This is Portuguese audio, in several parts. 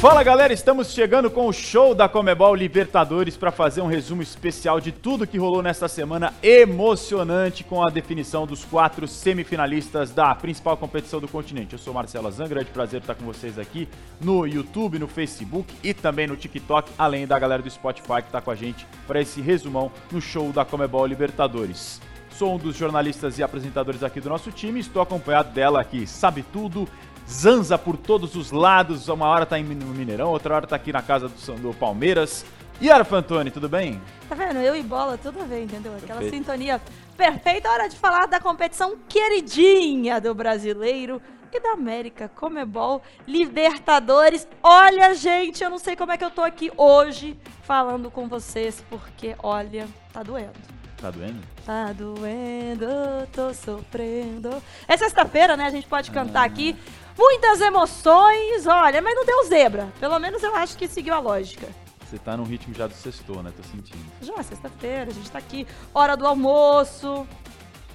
Fala galera, estamos chegando com o show da Comebol Libertadores para fazer um resumo especial de tudo que rolou nesta semana emocionante com a definição dos quatro semifinalistas da principal competição do continente. Eu sou Marcelo Azan, grande prazer estar com vocês aqui no YouTube, no Facebook e também no TikTok, além da galera do Spotify que está com a gente para esse resumão no show da Comebol Libertadores. Sou um dos jornalistas e apresentadores aqui do nosso time, estou acompanhado dela aqui, sabe tudo, zanza por todos os lados. Uma hora tá no Mineirão, outra hora tá aqui na casa do, do Palmeiras. Yara Fantoni, tudo bem? Tá vendo? Eu e bola, tudo bem, entendeu? Aquela Perfeito. sintonia perfeita. Hora de falar da competição queridinha do brasileiro e da América, Comebol, Libertadores. Olha, gente, eu não sei como é que eu tô aqui hoje falando com vocês, porque, olha, tá doendo. Tá doendo? Tá doendo, tô sofrendo. É sexta-feira, né? A gente pode cantar ah. aqui. Muitas emoções, olha, mas não deu zebra. Pelo menos eu acho que seguiu a lógica. Você tá no ritmo já do sextou, né? Tô sentindo. Já, sexta-feira, a gente tá aqui. Hora do almoço.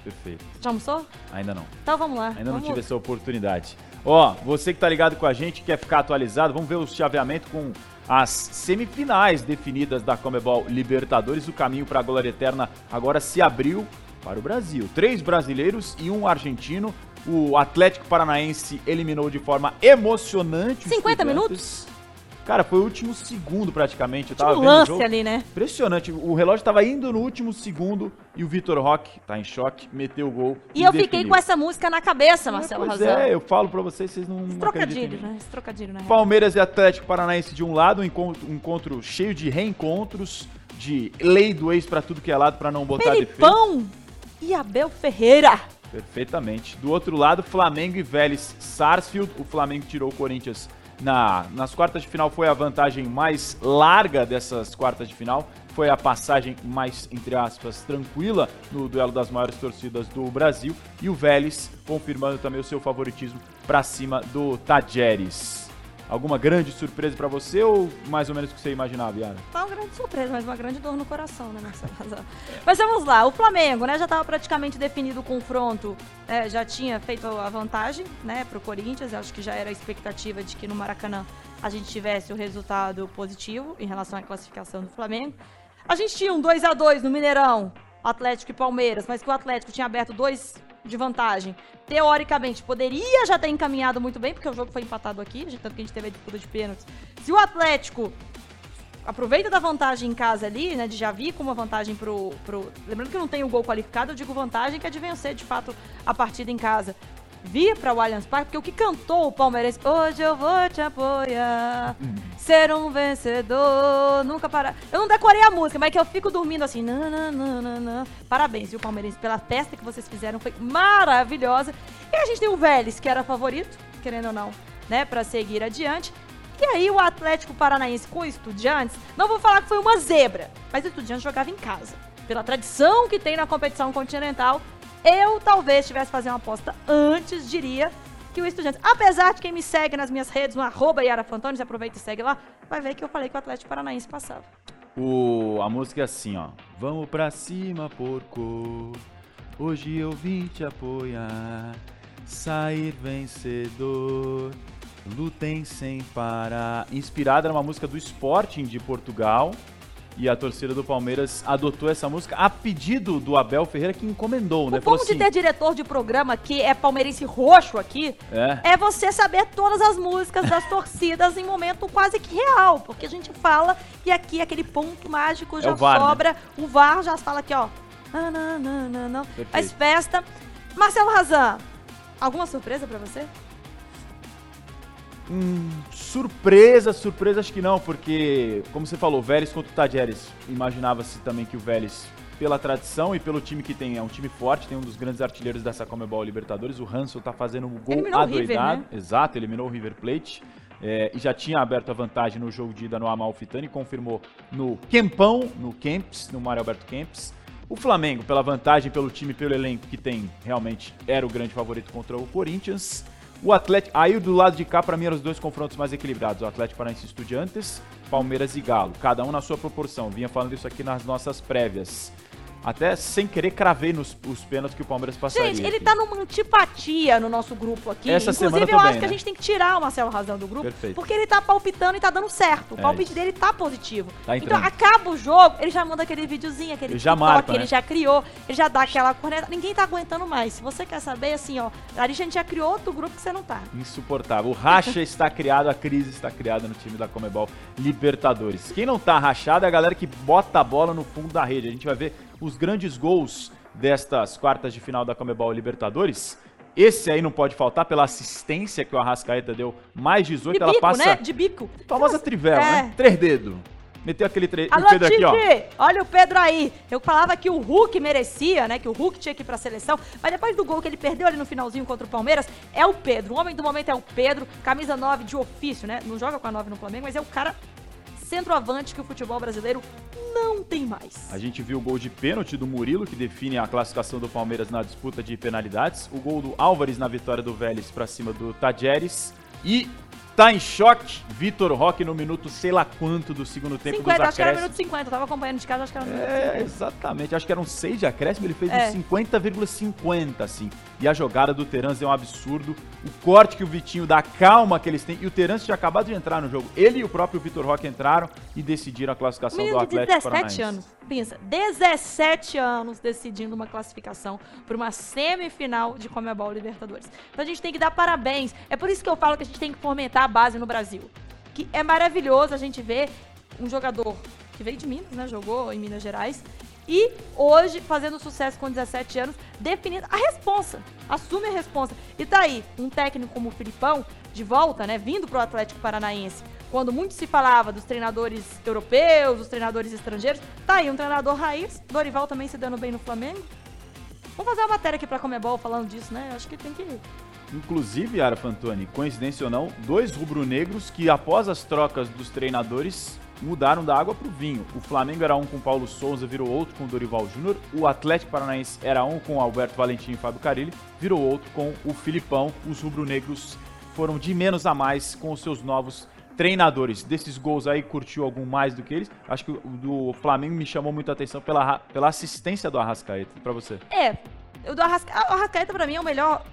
Perfeito. Já almoçou? Ainda não. Então vamos lá. Ainda vamos... não tive essa oportunidade. Ó, você que tá ligado com a gente, quer ficar atualizado, vamos ver o chaveamento com as semifinais definidas da Comebol Libertadores. O caminho para a glória eterna agora se abriu para o Brasil. Três brasileiros e um argentino. O Atlético Paranaense eliminou de forma emocionante. 50 minutos? Cara, foi o último segundo praticamente. Eu tava vendo lance o jogo. ali, né? Impressionante. O relógio tava indo no último segundo e o Vitor Roque, tá em choque, meteu o gol. E, e eu definiu. fiquei com essa música na cabeça, Marcelo Razão. É, eu falo pra vocês, vocês não. Esse trocadilho, né? Esse trocadilho, né? Palmeiras e Atlético Paranaense de um lado, um encontro, um encontro cheio de reencontros, de lei do ex pra tudo que é lado, pra não botar Felipão defeito. e Abel Ferreira. Perfeitamente. Do outro lado, Flamengo e Vélez Sarsfield. O Flamengo tirou o Corinthians na, nas quartas de final foi a vantagem mais larga dessas quartas de final. Foi a passagem mais, entre aspas, tranquila no duelo das maiores torcidas do Brasil. E o Vélez confirmando também o seu favoritismo para cima do Tajeres. Alguma grande surpresa para você ou mais ou menos o que você imaginava, Yara? Tá uma grande surpresa, mas uma grande dor no coração, né, Marcelo? mas vamos lá, o Flamengo, né, já estava praticamente definido o confronto, é, já tinha feito a vantagem, né, pro Corinthians, acho que já era a expectativa de que no Maracanã a gente tivesse o resultado positivo em relação à classificação do Flamengo. A gente tinha um 2 a 2 no Mineirão, Atlético e Palmeiras, mas que o Atlético tinha aberto dois de vantagem, teoricamente, poderia já ter encaminhado muito bem, porque o jogo foi empatado aqui, tanto que a gente teve a disputa de pênaltis. Se o Atlético aproveita da vantagem em casa ali, né, de já vir com uma vantagem pro, pro... Lembrando que não tem o gol qualificado, eu digo vantagem que é de vencer, de fato, a partida em casa vir para o Allianz Parque, porque o que cantou o palmeirense, hoje eu vou te apoiar, ser um vencedor, nunca parar. Eu não decorei a música, mas é que eu fico dormindo assim, nananana. Parabéns, viu, palmeirense, pela festa que vocês fizeram, foi maravilhosa. E a gente tem o Vélez, que era favorito, querendo ou não, né, para seguir adiante. E aí o Atlético Paranaense com o Estudiantes, não vou falar que foi uma zebra, mas o Estudiantes jogava em casa. Pela tradição que tem na competição continental, eu talvez tivesse fazer uma aposta antes, diria que o Estudiantes, apesar de quem me segue nas minhas redes, no arroba Yara Fantoni, aproveita e segue lá, vai ver que eu falei que o Atlético Paranaense passava. O, a música é assim, ó. Vamos pra cima, porco. Hoje eu vim te apoiar. Sair vencedor. Lutem sem parar. Inspirada numa música do Sporting de Portugal. E a torcida do Palmeiras adotou essa música a pedido do Abel Ferreira, que encomendou, o né? O bom assim, de ter diretor de programa que é palmeirense roxo aqui é. é você saber todas as músicas das torcidas em momento quase que real. Porque a gente fala e aqui aquele ponto mágico já é o VAR, né? sobra. Né? O VAR já fala aqui, ó. Não, não, não, não, não. Faz festa. Marcelo Razan, alguma surpresa para você? Hum, surpresa, surpresa acho que não, porque, como você falou, Vélez contra o Tajeres, imaginava-se também que o Vélez, pela tradição e pelo time que tem, é um time forte, tem um dos grandes artilheiros dessa Comebol Libertadores, o Hansel tá fazendo um gol eliminou adoidado. River, né? Exato, eliminou o River Plate. é, e já tinha aberto a vantagem no jogo de ida no Amalfitani, confirmou no Kempão, no Kemps, no Mário Alberto Kemps. O Flamengo, pela vantagem, pelo time, pelo elenco que tem, realmente era o grande favorito contra o Corinthians. O Atlético, aí do lado de cá, para mim, eram os dois confrontos mais equilibrados. O Atlético Paranaense Estudiantes, Palmeiras e Galo. Cada um na sua proporção. Vinha falando isso aqui nas nossas prévias. Até sem querer cravei nos os pênaltis que o Palmeiras passaria. Gente, ele aqui. tá numa antipatia no nosso grupo aqui. Essa Inclusive, semana eu também, acho que a né? gente tem que tirar o Marcelo Razão do grupo. Perfeito. Porque ele tá palpitando e tá dando certo. O É palpite isso. dele tá positivo. Tá então acaba o jogo, ele já manda aquele videozinho, aquele Ele já TikTok, marca, ele né? já criou, ele já dá aquela corneta. Ninguém tá aguentando mais. Se você quer saber, assim, ó, a gente já criou outro grupo que você não tá. Insuportável. O racha está criado, a crise está criada no time da Comebol Libertadores. Quem não tá rachado é a galera que bota a bola no fundo da rede. A gente vai ver os grandes gols destas quartas de final da Comebol Libertadores. Esse aí não pode faltar pela assistência que o Arrascaeta deu, mais 18, De ela bico, passa né? De bico. famosa trivela, É. né? Três dedos. Meteu aquele tre... Alô, o Pedro aqui, ó. Olha o Pedro aí. Eu falava que o Hulk merecia, né? Que o Hulk tinha que ir pra seleção. Mas depois do gol que ele perdeu ali no finalzinho contra o Palmeiras, é o Pedro. O homem do momento é o Pedro. Camisa 9 de ofício, né? Não joga com a 9 no Flamengo, mas é o cara centroavante que o futebol brasileiro não tem mais. A gente viu o gol de pênalti do Murilo, que define a classificação do Palmeiras na disputa de penalidades. O gol do Álvares na vitória do Vélez pra cima do Tajeres. E tá em choque Vitor Roque no minuto sei lá quanto do segundo tempo 50, dos acho que era acréscimos. minuto 50. Eu tava acompanhando de casa, acho que era minuto É, 50. exatamente. Acho que eram seis de acréscimo, ele fez É. uns 50,50, assim. E a jogada do Terence é um absurdo. O corte que o Vitinho dá, a calma que eles têm. E o Terence tinha acabado de entrar no jogo. Ele e o próprio Vitor Roque entraram e decidiram a classificação do menino de Atlético 17 Paranaense. anos. Pensa, 17 anos decidindo uma classificação para uma semifinal de Comebol Libertadores. Então a gente tem que dar parabéns. É por isso que eu falo que a gente tem que fomentar a base no Brasil. Que é maravilhoso a gente ver um jogador que veio de Minas, né? Jogou em Minas Gerais. E hoje, fazendo sucesso com 17 anos, definindo a responsa. Assume a responsa. E tá aí, um técnico como o Filipão, de volta, né? Vindo pro Atlético Paranaense. Quando muito se falava dos treinadores europeus, dos treinadores estrangeiros, tá aí um treinador raiz. Dorival também se dando bem no Flamengo. Vamos fazer uma matéria aqui pra Comebol falando disso, né? Acho que tem que. Inclusive, Ara Fantoni, coincidência ou não, dois rubro-negros que após as trocas dos treinadores mudaram da água pro vinho. O Flamengo era um com Paulo Souza, virou outro com Dorival Júnior. O Atlético Paranaense era um com Alberto Valentim e Fábio Carilli, virou outro com o Filipão. Os rubro-negros foram de menos a mais com os seus novos treinadores. Desses gols aí, curtiu algum mais do que eles? Acho que o do Flamengo me chamou muito atenção pela, pela assistência do Arrascaeta. Pra você. É, o do Arrasca... Arrascaeta pra mim é o melhor.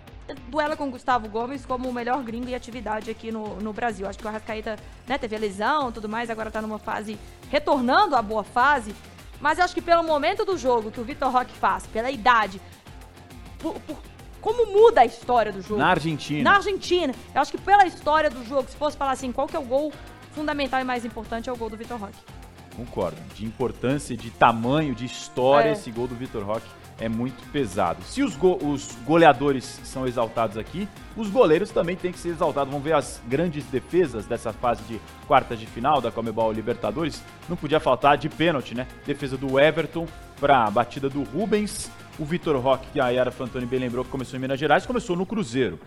Duela com o Gustavo Gomes como o melhor gringo em atividade aqui no, no Brasil. Acho que o Arrascaeta né, teve a lesão e tudo mais, agora tá numa fase. retornando à boa fase. Mas acho que pelo momento do jogo que o Vitor Roque faz, pela idade, por, por como muda a história do jogo. Na Argentina. Na Argentina. Eu acho que pela história do jogo, se fosse falar assim, qual que é o gol fundamental e mais importante, é o gol do Vitor Roque. Concordo. De importância, de tamanho, de história, É. esse gol do Vitor Roque é muito pesado. Se os, go- os goleadores são exaltados aqui, os goleiros também têm que ser exaltados. Vamos ver as grandes defesas dessa fase de quartas de final da Comebol Libertadores. Não podia faltar de pênalti, né? Defesa do Everton para a batida do Rubens. O Vitor Roque, que a Yara Fantoni bem lembrou que começou em Minas Gerais, começou no Cruzeiro.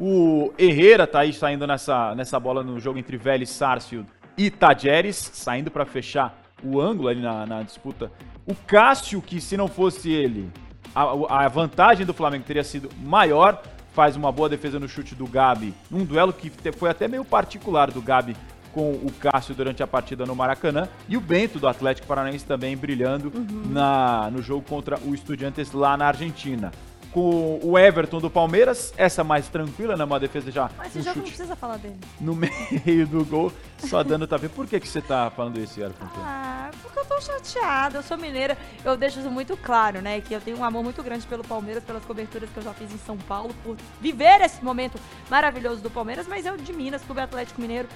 O Herrera tá aí saindo nessa, nessa bola no jogo entre Vélez, Sarsfield e Tajeres, saindo para fechar o ângulo ali na, na disputa. O Cássio, que se não fosse ele, a, a vantagem do Flamengo teria sido maior, faz uma boa defesa no chute do Gabi, num duelo que foi até meio particular do Gabi com o Cássio durante a partida no Maracanã, e o Bento do Atlético Paranaense também brilhando na, no jogo contra o Estudiantes lá na Argentina. Com o Everton do Palmeiras, essa mais tranquila, né? Uma defesa já Mas esse um jogo não precisa falar dele. no meio do gol, só dando tapê. Por que, que você tá falando isso, Yara Fonteira? Ah, porque eu tô chateada, eu sou mineira, eu deixo isso muito claro, né? Que eu tenho um amor muito grande pelo Palmeiras, pelas coberturas que eu já fiz em São Paulo, por viver esse momento maravilhoso do Palmeiras, mas eu de Minas, Clube Atlético Mineiro.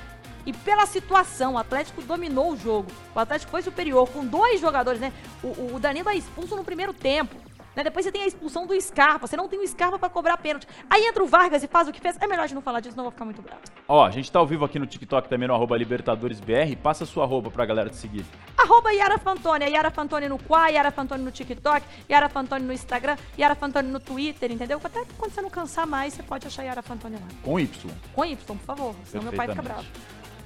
E pela situação, o Atlético dominou o jogo. O Atlético foi superior com dois jogadores, né? O, o Danilo é expulso no primeiro tempo. Né? Depois você tem a expulsão do Scarpa, você não tem o Scarpa pra cobrar pênalti. Aí entra o Vargas e faz o que fez. É melhor a gente não falar disso, senão eu vou ficar muito bravo. Ó, a gente tá ao vivo aqui no TikTok também no arroba LibertadoresBR. Passa sua arroba pra galera te seguir. Arroba Yara Fantoni, é Yara Fantoni no Qua, Yara Fantoni no TikTok, Yara Fantoni no Instagram, Yara Fantoni no Twitter, entendeu? Até quando você não cansar mais, você pode achar Yara Fantoni lá. Com Y. Com Y, por favor, senão meu pai fica bravo.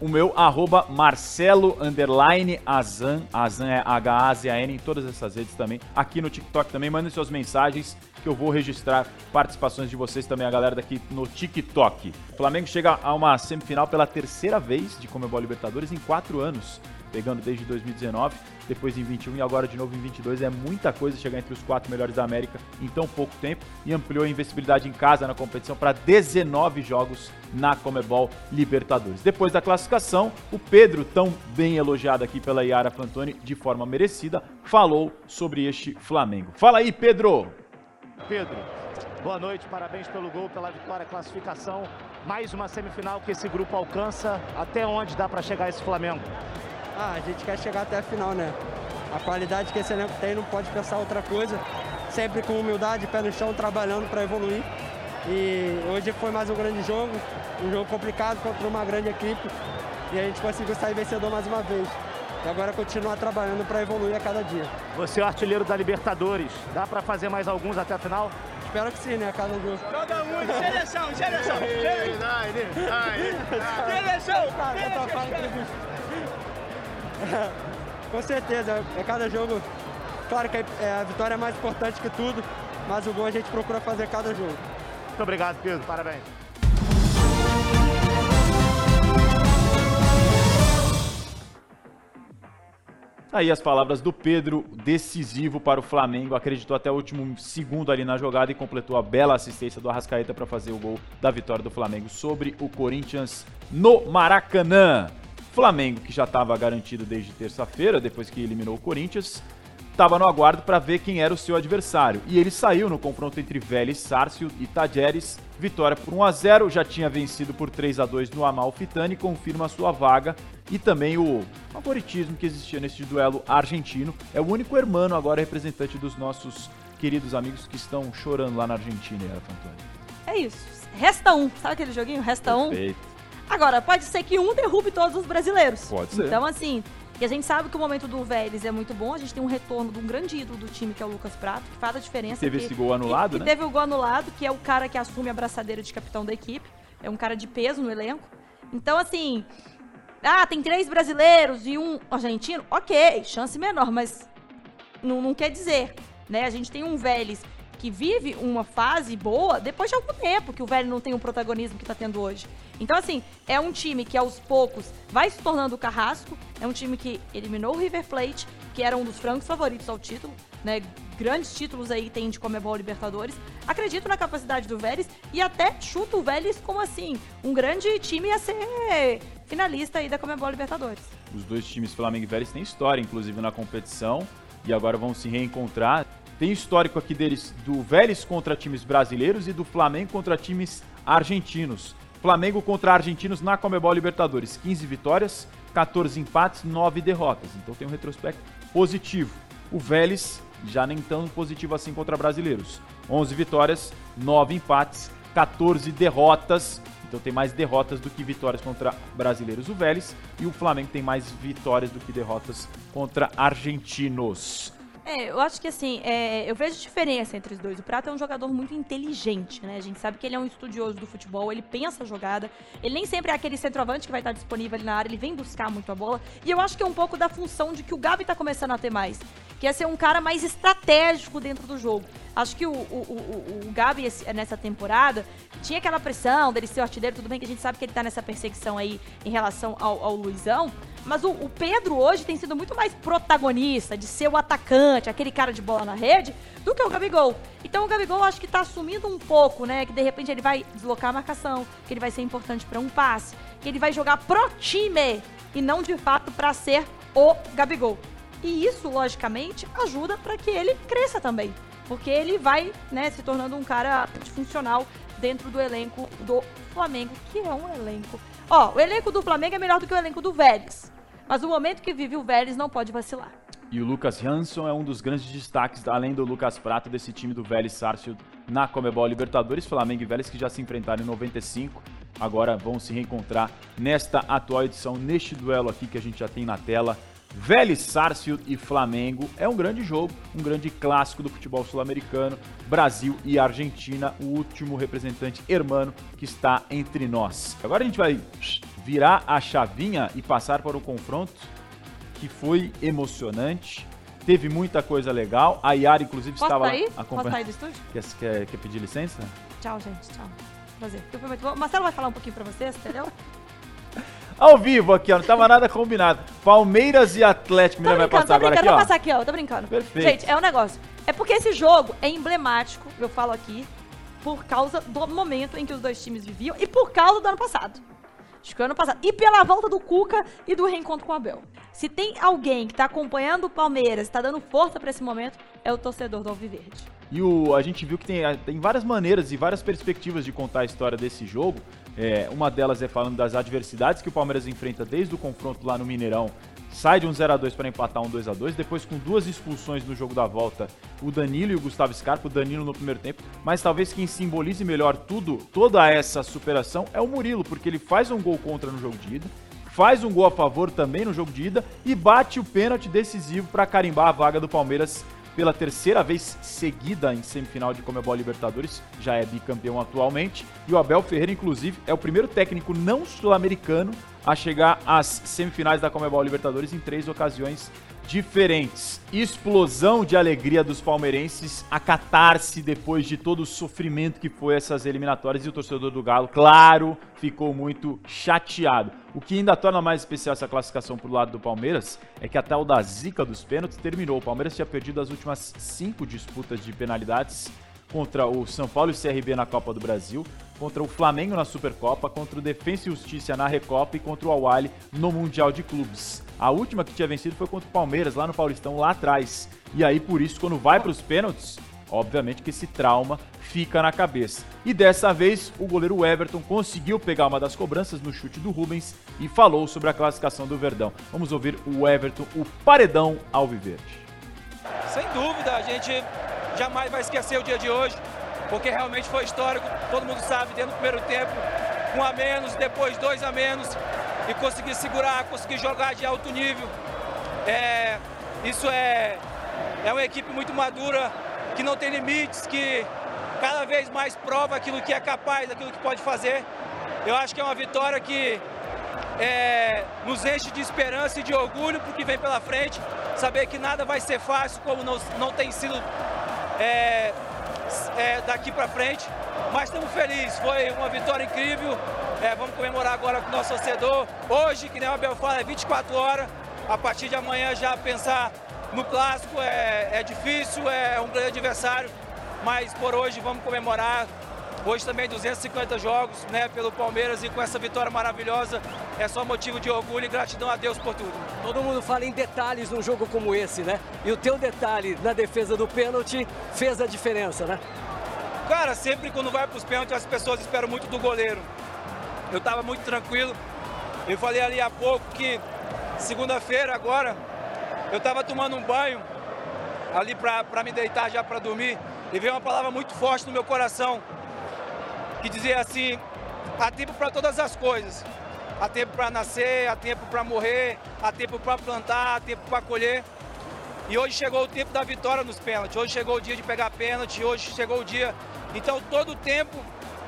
O meu, arroba Marcelo underline Azan. Azan é H-A-Z-A-N em todas essas redes também. Aqui no TikTok também. Mandem suas mensagens que eu vou registrar participações de vocês também, a galera daqui no TikTok. O Flamengo chega a uma semifinal pela terceira vez de Comebol Libertadores em quatro anos. Pegando desde 2019, depois em 21 e agora de novo em 22. É muita coisa chegar entre os quatro melhores da América em tão pouco tempo e ampliou a invencibilidade em casa na competição para 19 jogos na Comebol Libertadores. Depois da classificação, o Pedro, tão bem elogiado aqui pela Yara Fantoni de forma merecida, falou sobre este Flamengo. Fala aí, Pedro! Pedro, boa noite, parabéns pelo gol, pela vitória, classificação. Mais uma semifinal que esse grupo alcança. Até onde dá para chegar esse Flamengo? Ah, a gente quer chegar até a final, né? A qualidade que esse elenco tem não pode pensar outra coisa. Sempre com humildade, pé no chão, trabalhando para evoluir. E hoje foi mais um grande jogo, um jogo complicado contra uma grande equipe. E a gente conseguiu sair vencedor mais uma vez. E agora continuar trabalhando para evoluir a cada dia. Você é o artilheiro da Libertadores. Dá para fazer mais alguns até a final? Espero que sim, né? Cada jogo. Todo mundo, seleção, seleção. Seleção, Cara, eu Com certeza, é cada jogo. Claro que é, a vitória é mais importante que tudo, mas o gol a gente procura fazer cada jogo. Muito obrigado, Pedro. Parabéns. Aí as palavras do Pedro, decisivo para o Flamengo, acreditou até o último segundo ali na jogada e completou a bela assistência do Arrascaeta para fazer o gol da vitória do Flamengo sobre o Corinthians no Maracanã. Flamengo, que já estava garantido desde terça-feira, depois que eliminou o Corinthians, estava no aguardo para ver quem era o seu adversário. E ele saiu no confronto entre Vélez, Sárcio e Tajeres. Vitória por 1 a 0 já tinha vencido por 3 a 2 no Amalfitani, confirma a sua vaga. E também o favoritismo que existia nesse duelo argentino. É o único hermano agora representante dos nossos queridos amigos que estão chorando lá na Argentina, Era Fantoni. É isso. Resta um. Sabe aquele joguinho? Resta um. Agora, pode ser que um derrube todos os brasileiros. Pode ser. Então, assim, e a gente sabe que o momento do Vélez é muito bom. A gente tem um retorno de um grande ídolo do time, que é o Lucas Prato, que faz a diferença. Teve que- esse gol anulado, que, né? que teve o gol anulado, que é o cara que assume a braçadeira de capitão da equipe. É um cara de peso no elenco. Então, assim. Ah, tem três brasileiros e um argentino. Ok, chance menor, mas não, não quer dizer. Né? A gente tem um Vélez que vive uma fase boa depois de algum tempo que o Vélez não tem o protagonismo que tá tendo hoje. Então, assim, é um time que aos poucos vai se tornando carrasco. É um time que eliminou o River Plate, que era um dos francos favoritos ao título, né? Grandes títulos aí tem de Comebol Libertadores. Acredito na capacidade do Vélez e até chuto o Vélez como assim, um grande time a ser finalista aí da Comebol Libertadores. Os dois times Flamengo e Vélez têm história, inclusive, na competição. E agora vão se reencontrar. Tem histórico aqui deles do Vélez contra times brasileiros e do Flamengo contra times argentinos. Flamengo contra argentinos na Comebol Libertadores. 15 vitórias, 14 empates, 9 derrotas. Então tem um retrospecto positivo. O Vélez já nem tão positivo assim contra brasileiros. 11 vitórias, 9 empates, 14 derrotas. Então tem mais derrotas do que vitórias contra brasileiros o Vélez. E o Flamengo tem mais vitórias do que derrotas contra argentinos. É, eu acho que assim, é, eu vejo diferença entre os dois. O Prato é um jogador muito inteligente, né? A gente sabe que ele é um estudioso do futebol, ele pensa a jogada. Ele nem sempre é aquele centroavante que vai estar disponível ali na área, ele vem buscar muito a bola. E eu acho que é um pouco da função de que o Gabi tá começando a ter mais. Que é ser um cara mais estratégico dentro do jogo. Acho que o, o, o, o Gabi, nessa temporada, tinha aquela pressão dele ser o artilheiro, tudo bem que a gente sabe que ele tá nessa perseguição aí em relação ao, ao Luizão. Mas o, o Pedro hoje tem sido muito mais protagonista, de ser o atacante, aquele cara de bola na rede, do que o Gabigol. Então o Gabigol acho que tá assumindo um pouco, né? Que de repente ele vai deslocar a marcação, que ele vai ser importante pra um passe, que ele vai jogar pro time e não de fato pra ser o Gabigol. E isso, logicamente, ajuda pra que ele cresça também. Porque ele vai, né, se tornando um cara funcional dentro do elenco do Flamengo, que é um elenco. Ó, o elenco do Flamengo é melhor do que o elenco do Vélez. Mas o momento que vive o Vélez não pode vacilar. E o Lucas Jansson é um dos grandes destaques, além do Lucas Prata, desse time do Vélez Sarsfield na Comebol Libertadores. Flamengo e Vélez que já se enfrentaram em 95, agora vão se reencontrar nesta atual edição, neste duelo aqui que a gente já tem na tela. Vélez Sarsfield e Flamengo é um grande jogo, um grande clássico do futebol sul-americano. Brasil e Argentina, o último representante hermano que está entre nós. Agora a gente vai virar a chavinha e passar para o confronto que foi emocionante. Teve muita coisa legal. A Yara, inclusive, Posso estava sair? Posso acompanhando. sair do estúdio? Quer, quer, quer pedir licença? Tchau, gente. Tchau. Prazer. Marcelo vai falar um pouquinho pra vocês, entendeu? Ao vivo aqui, ó, não tava nada combinado. Palmeiras e Atlético. Tô Mineiro vai brincando, passar tô agora brincando. aqui, Vou ó. passar aqui, ó. Tô brincando. Perfeito. Gente, é um negócio. É porque esse jogo é emblemático, eu falo aqui, por causa do momento em que os dois times viviam e por causa do ano passado. Acho que o ano passado. E pela volta do Cuca e do reencontro com o Abel. Se tem alguém que tá acompanhando o Palmeiras, tá dando força pra esse momento, é o torcedor do Alviverde. E o, a gente viu que tem, tem várias maneiras e várias perspectivas de contar a história desse jogo. É, uma delas é falando das adversidades que o Palmeiras enfrenta desde o confronto lá no Mineirão. Sai de um 0x2 para empatar um 2x2. Depois, com duas expulsões no jogo da volta, o Danilo e o Gustavo Scarpa. O Danilo no primeiro tempo. Mas talvez quem simbolize melhor tudo, toda essa superação, é o Murilo, porque ele faz um gol contra no jogo de ida. Faz um gol a favor também no jogo de ida e bate o pênalti decisivo para carimbar a vaga do Palmeiras pela terceira vez seguida em semifinal de Comebol Libertadores, já é bicampeão atualmente. E o Abel Ferreira, inclusive, é o primeiro técnico não sul-americano a chegar às semifinais da Comebol Libertadores em três ocasiões diferentes. Explosão de alegria dos palmeirenses, a catarse depois de todo o sofrimento que foi essas eliminatórias e o torcedor do Galo, claro, ficou muito chateado. O que ainda torna mais especial essa classificação pro lado do Palmeiras é que até o da zica dos pênaltis terminou. O Palmeiras tinha perdido as últimas cinco disputas de penalidades contra o São Paulo e o CRB na Copa do Brasil, contra o Flamengo na Supercopa, contra o Defensa e Justiça na Recopa e contra o Awali no Mundial de Clubes. A última que tinha vencido foi contra o Palmeiras lá no Paulistão lá atrás. E aí por isso quando vai para os pênaltis, obviamente que esse trauma fica na cabeça. E dessa vez o goleiro Everton conseguiu pegar uma das cobranças no chute do Rubens e falou sobre a classificação do Verdão. Vamos ouvir o Everton, o paredão alviverde. Sem dúvida, a gente jamais vai esquecer o dia de hoje, porque realmente foi histórico, todo mundo sabe, dentro do primeiro tempo, um a menos, depois dois a menos, e conseguir segurar, conseguir jogar de alto nível. É, isso é, é uma equipe muito madura, que não tem limites, que cada vez mais prova aquilo que é capaz, aquilo que pode fazer. Eu acho que é uma vitória que é, nos enche de esperança e de orgulho porque vem pela frente. Saber que nada vai ser fácil, como não, não tem sido é, é, daqui para frente. Mas estamos felizes, foi uma vitória incrível. É, vamos comemorar agora com o nosso torcedor. Hoje, que nem o Abel fala, é 24 horas. A partir de amanhã já pensar no clássico é, é difícil, é um grande adversário. Mas por hoje vamos comemorar. Hoje também 250 jogos né, pelo Palmeiras e com essa vitória maravilhosa é só motivo de orgulho e gratidão a Deus por tudo. Todo mundo fala em detalhes num jogo como esse, né? E o teu detalhe na defesa do pênalti fez a diferença, né? Cara, sempre quando vai para os pênaltis as pessoas esperam muito do goleiro. Eu estava muito tranquilo. Eu falei ali há pouco que segunda-feira agora eu estava tomando um banho ali para me deitar já para dormir e veio uma palavra muito forte no meu coração que dizia assim: há tempo para todas as coisas. Há tempo para nascer, há tempo para morrer, há tempo para plantar, há tempo para colher. E hoje chegou o tempo da vitória nos pênaltis. Hoje chegou o dia de pegar pênalti, hoje chegou o dia. Então todo o tempo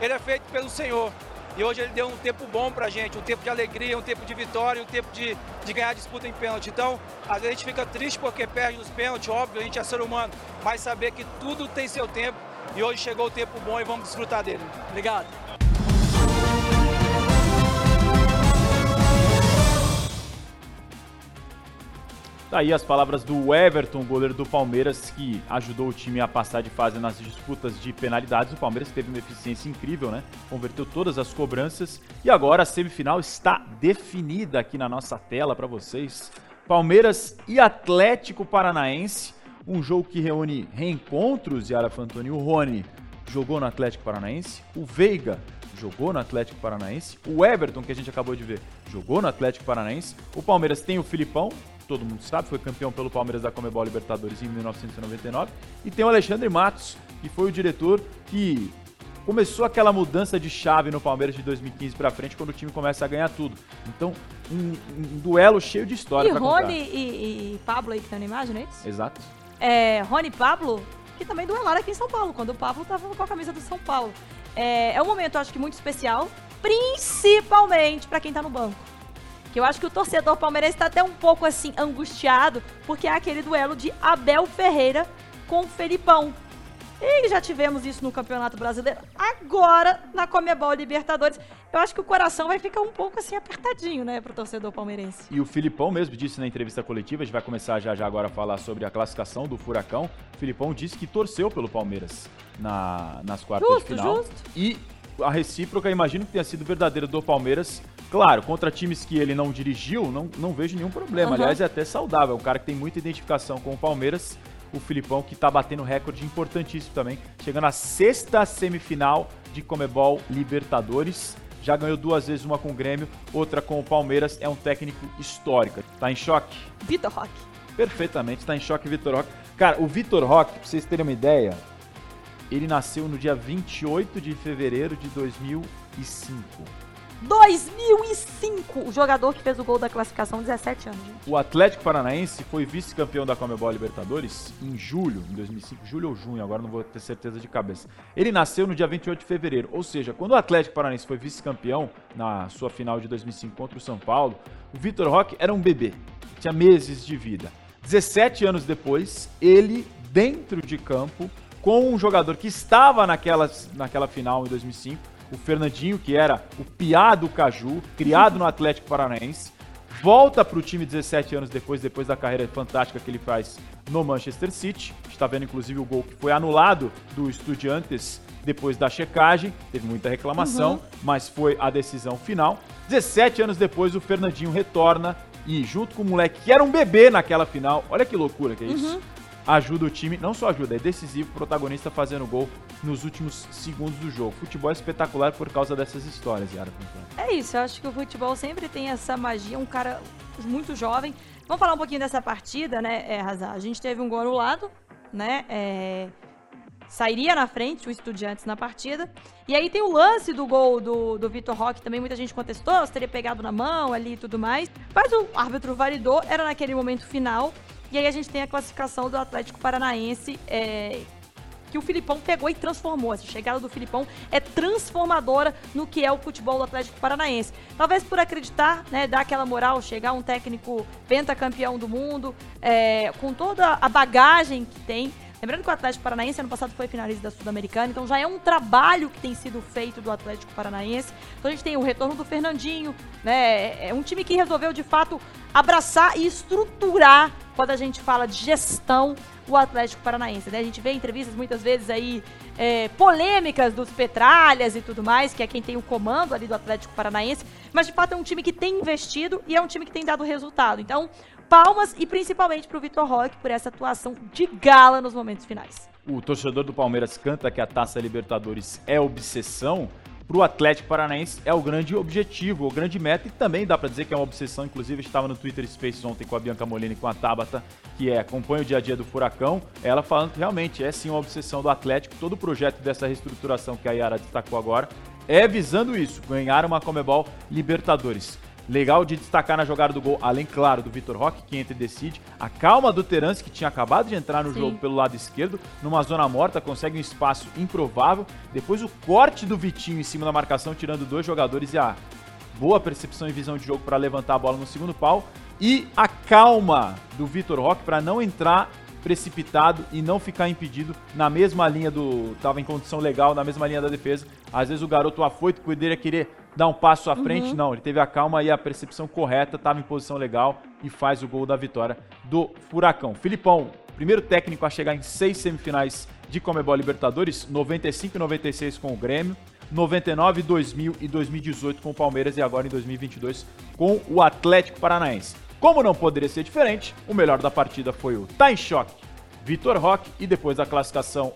ele é feito pelo Senhor. E hoje ele deu um tempo bom pra gente, um tempo de alegria, um tempo de vitória, um tempo de, de ganhar disputa em pênalti. Então, às vezes a gente fica triste porque perde nos pênaltis, óbvio, a gente é ser humano, mas saber que tudo tem seu tempo e hoje chegou o tempo bom e vamos desfrutar dele. Obrigado. Tá aí as palavras do Everton, goleiro do Palmeiras, que ajudou o time a passar de fase nas disputas de penalidades. O Palmeiras teve uma eficiência incrível, né? Converteu todas as cobranças e agora a semifinal está definida aqui na nossa tela para vocês. Palmeiras e Atlético Paranaense, um jogo que reúne reencontros. Yara Fantoni, o Rony jogou no Atlético Paranaense, o Veiga jogou no Atlético Paranaense, o Everton, que a gente acabou de ver, jogou no Atlético Paranaense, o Palmeiras tem o Filipão, todo mundo sabe, foi campeão pelo Palmeiras da Comebol Libertadores em 1999. E tem o Alexandre Matos, que foi o diretor que começou aquela mudança de chave no Palmeiras de 2015 para frente, quando o time começa a ganhar tudo. Então, um, um duelo cheio de história E Rony e, e Pablo aí que tá na imagem, não é isso? Exato. É, Rony e Pablo, que também duelaram aqui em São Paulo, quando o Pablo tava com a camisa do São Paulo. É, é um momento, acho que muito especial, principalmente pra quem tá no banco. Que eu acho que o torcedor palmeirense tá até um pouco assim, angustiado, porque é aquele duelo de Abel Ferreira com o Felipão. E já tivemos isso no Campeonato Brasileiro. Agora, na Comebol Libertadores, eu acho que o coração vai ficar um pouco assim apertadinho, né, pro torcedor palmeirense. E o Filipão mesmo disse na entrevista coletiva, a gente vai começar já já agora a falar sobre a classificação do Furacão. O Filipão disse que torceu pelo Palmeiras na, nas quartas Justo, de final. justo. E a recíproca, imagino que tenha sido verdadeira do Palmeiras. Claro, contra times que ele não dirigiu, não, não vejo nenhum problema. Aham. Aliás, é até saudável. É um cara que tem muita identificação com o Palmeiras. O Filipão que tá batendo recorde importantíssimo também. Chegando à sexta semifinal de Comebol Libertadores. Já ganhou duas vezes, uma com o Grêmio, outra com o Palmeiras. É um técnico histórico. Tá em choque? Vitor Roque. Perfeitamente, tá em choque Vitor Roque. Cara, o Vitor Roque, pra vocês terem uma ideia, ele nasceu no dia 28 de fevereiro de 2005. 2005, o jogador que fez o gol da classificação, 17 anos, gente. O Atlético Paranaense foi vice-campeão da Comebol Libertadores em julho, em 2005, julho ou junho, agora não vou ter certeza de cabeça. Ele nasceu no dia 28 de fevereiro, ou seja, quando o Atlético Paranaense foi vice-campeão na sua final de 2005 contra o São Paulo, o Vitor Roque era um bebê, tinha meses de vida. 17 anos depois, ele dentro de campo com um jogador que estava naquela, naquela final em 2005, o Fernandinho, que era o piá do Caju, criado no Atlético Paranaense, volta para o time 17 anos depois, depois da carreira fantástica que ele faz no Manchester City. A gente está vendo inclusive o gol que foi anulado do Estudiantes depois da checagem, teve muita reclamação, Uhum. mas foi a decisão final. 17 anos depois, o Fernandinho retorna e, junto com o moleque que era um bebê naquela final, olha que loucura que é isso, Uhum. Ajuda o time, não só ajuda, é decisivo, protagonista fazendo gol nos últimos segundos do jogo. Futebol é espetacular por causa dessas histórias, Yara. É isso, eu acho que o futebol sempre tem essa magia, um cara muito jovem. Vamos falar um pouquinho dessa partida, né, é, Hazard? A gente teve um gol anulado, né, é, sairia na frente o Estudiantes na partida. E aí tem o lance do gol do, do Vitor Roque, também muita gente contestou, se teria pegado na mão ali e tudo mais. Mas o árbitro validou, era naquele momento final. E aí a gente tem a classificação do Atlético Paranaense, é, que o Filipão pegou e transformou. Essa chegada do Filipão é transformadora no que é o futebol do Atlético Paranaense. Talvez por acreditar, né, dar aquela moral, chegar um técnico pentacampeão do mundo, é, com toda a bagagem que tem. Lembrando que o Atlético Paranaense ano passado foi finalista da Sul-Americana, então já é um trabalho que tem sido feito do Atlético Paranaense. Então a gente tem o retorno do Fernandinho, né? É um time que resolveu de fato abraçar e estruturar quando a gente fala de gestão o Atlético Paranaense. Né? A gente vê entrevistas muitas vezes aí é, polêmicas dos Petralhas e tudo mais, que é quem tem o comando ali do Atlético Paranaense, mas de fato é um time que tem investido e é um time que tem dado resultado. Então, palmas e principalmente pro Vitor Roque por essa atuação de gala nos momentos finais. O torcedor do Palmeiras canta que a Taça Libertadores é obsessão. Para o Atlético Paranaense é o grande objetivo, o grande meta, e também dá para dizer que é uma obsessão. Inclusive, estava no Twitter Space ontem com a Bianca Molini com a Tabata, que é, acompanha o dia a dia do Furacão. Ela falando que realmente é sim uma obsessão do Atlético. Todo o projeto dessa reestruturação que a Yara destacou agora é visando isso, ganhar uma Comebol Libertadores. Legal de destacar na jogada do gol, além, claro, do Vitor Roque, que entra e decide. A calma do Terence, que tinha acabado de entrar no Sim. jogo pelo lado esquerdo, numa zona morta, consegue um espaço improvável. Depois o corte do Vitinho em cima da marcação, tirando dois jogadores e a boa percepção e visão de jogo para levantar a bola no segundo pau. E a calma do Vitor Roque para não entrar precipitado e não ficar impedido na mesma linha do. Tava em condição legal, na mesma linha da defesa. Às vezes o garoto afoito ele querer dar um passo à frente. Uhum. Não, ele teve a calma e a percepção correta, tava em posição legal e faz o gol da vitória do Furacão. Filipão, primeiro técnico a chegar em seis semifinais de Comebol Libertadores, 95 e 96 com o Grêmio. 99, 2000 e 2018 com o Palmeiras e agora em 2022 com o Atlético Paranaense. Como não poderia ser diferente, o melhor da partida foi o Tá em Choque, Vitor Roque, e depois da classificação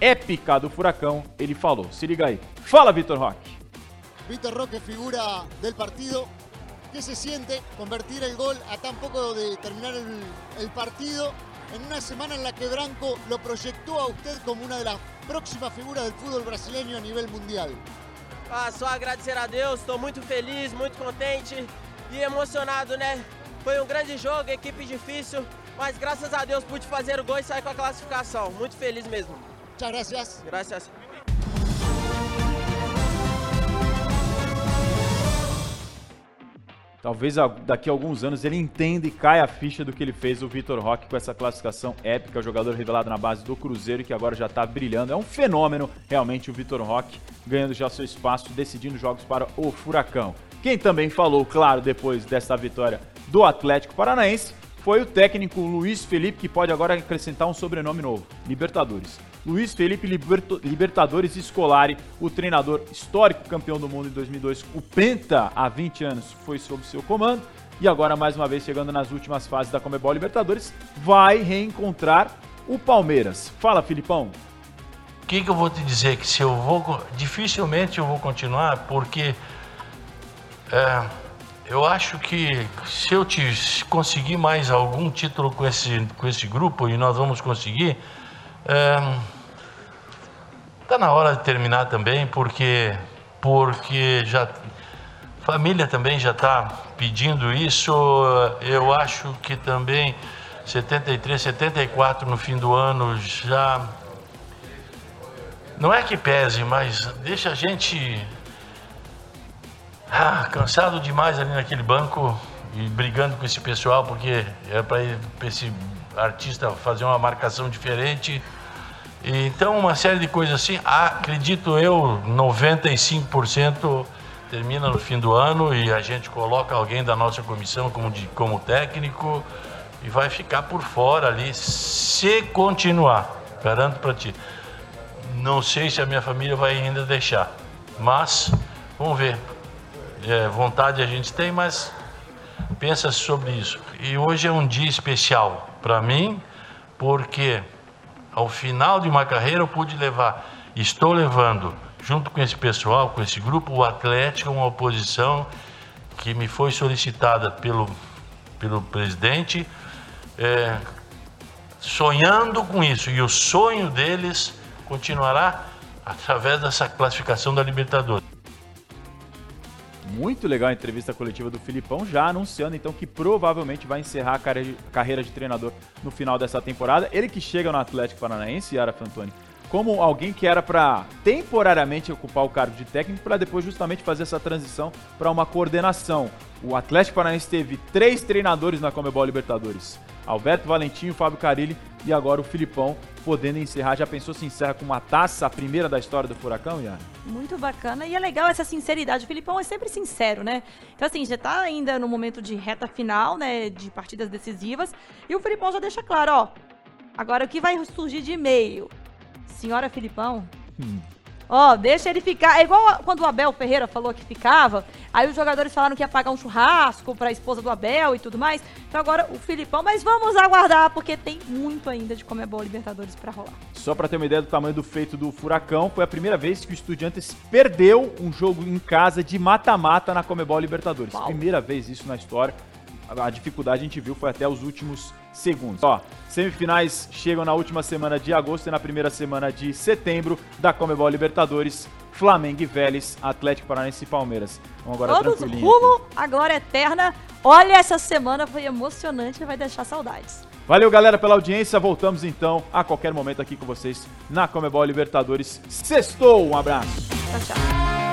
épica do Furacão, ele falou. Se liga aí. Fala, Vitor Roque. Vitor Roque, figura del partido. ¿Qué se siente convertir el gol a tan poco de terminar el, el partido en una semana en la que Branco lo proyectó a usted como una de las próximas figuras del fútbol brasileño a nivel mundial? Ah, só agradecer a Deus, estou muito feliz, muito contente e emocionado, né? Foi um grande jogo, equipe difícil, mas graças a Deus pude fazer o gol e sair com a classificação. Muito feliz mesmo. Muchas gracias. Gracias. Talvez daqui a alguns anos ele entenda e caia a ficha do que ele fez o Vitor Roque com essa classificação épica, jogador revelado na base do Cruzeiro e que agora já tá brilhando. É um fenômeno, realmente, o Vitor Roque ganhando já seu espaço, decidindo jogos para o Furacão. Quem também falou, claro, depois dessa vitória do Atlético Paranaense foi o técnico Luiz Felipe, que pode agora acrescentar um sobrenome novo: Libertadores. Luiz Felipe Liberto- Libertadores Scolari, o treinador histórico campeão do mundo em 2002, o Penta há 20 anos, foi sob seu comando e agora mais uma vez chegando nas últimas fases da Comebol Libertadores, vai reencontrar o Palmeiras. Fala, Filipão. O que, que eu vou te dizer? Que se eu vou. Dificilmente eu vou continuar, porque. é, eu acho que se eu te, se conseguir mais algum título com esse, com esse grupo, e nós vamos conseguir, está na hora de terminar também, porque, porque já. Família também já está pedindo isso. Eu acho que também 73, 74 no fim do ano já não é que pese, mas deixa a gente ah, cansado demais ali naquele banco e brigando com esse pessoal, porque é para esse artista fazer uma marcação diferente. E, Então, uma série de coisas assim, acredito eu, 95% termina no fim do ano e a gente coloca alguém da nossa comissão como, de, como técnico e vai ficar por fora ali se continuar. Garanto para ti. Não sei se a minha família vai ainda deixar, mas vamos ver. É, vontade a gente tem, mas pensa sobre isso. E hoje é um dia especial para mim, porque ao final de uma carreira eu pude levar, estou levando, junto com esse pessoal, com esse grupo, o Atlético, uma oposição que me foi solicitada pelo, pelo presidente, é, sonhando com isso. E o sonho deles continuará através dessa classificação da Libertadores. Muito legal a entrevista coletiva do Filipão, já anunciando então que provavelmente vai encerrar a carre- carreira de treinador no final dessa temporada. Ele que chega no Atlético Paranaense, Yara Fantoni, como alguém que era para temporariamente ocupar o cargo de técnico para depois justamente fazer essa transição para uma coordenação. O Atlético Paranaense teve três treinadores na Comebol Libertadores. Alberto Valentim, Fábio Carilli e agora o Filipão podendo encerrar. Já pensou se encerra com uma taça, a primeira da história do Furacão, Yara? Muito bacana. E é legal essa sinceridade. O Filipão é sempre sincero, né? Então, assim, já tá ainda no momento de reta final, né? De partidas decisivas. E o Filipão já deixa claro, ó. Agora, o que vai surgir de e-mail? Senhora Filipão, ó, deixa ele ficar. É igual quando o Abel Ferreira falou que ficava. Aí os jogadores falaram que ia pagar um churrasco pra esposa do Abel e tudo mais. Então agora o Filipão, mas vamos aguardar, porque tem muito ainda de Comebol Libertadores pra rolar. Só pra ter uma ideia do tamanho do feito do Furacão, foi a primeira vez que o Estudiantes perdeu um jogo em casa de mata-mata na Comebol Libertadores. Primeira vez isso na história. A dificuldade a gente viu foi até os últimos segundos. Ó, semifinais chegam na última semana de agosto e na primeira semana de setembro da Comebol Libertadores. Flamengo e Vélez, Atlético Paranaense e Palmeiras. Vamos agora Todos tranquilinho. rumo à glória eterna. Olha, essa semana foi emocionante e vai deixar saudades. Valeu, galera, pela audiência. Voltamos então a qualquer momento aqui com vocês na Comebol Libertadores. Sextou, um abraço. Tchau, tchau.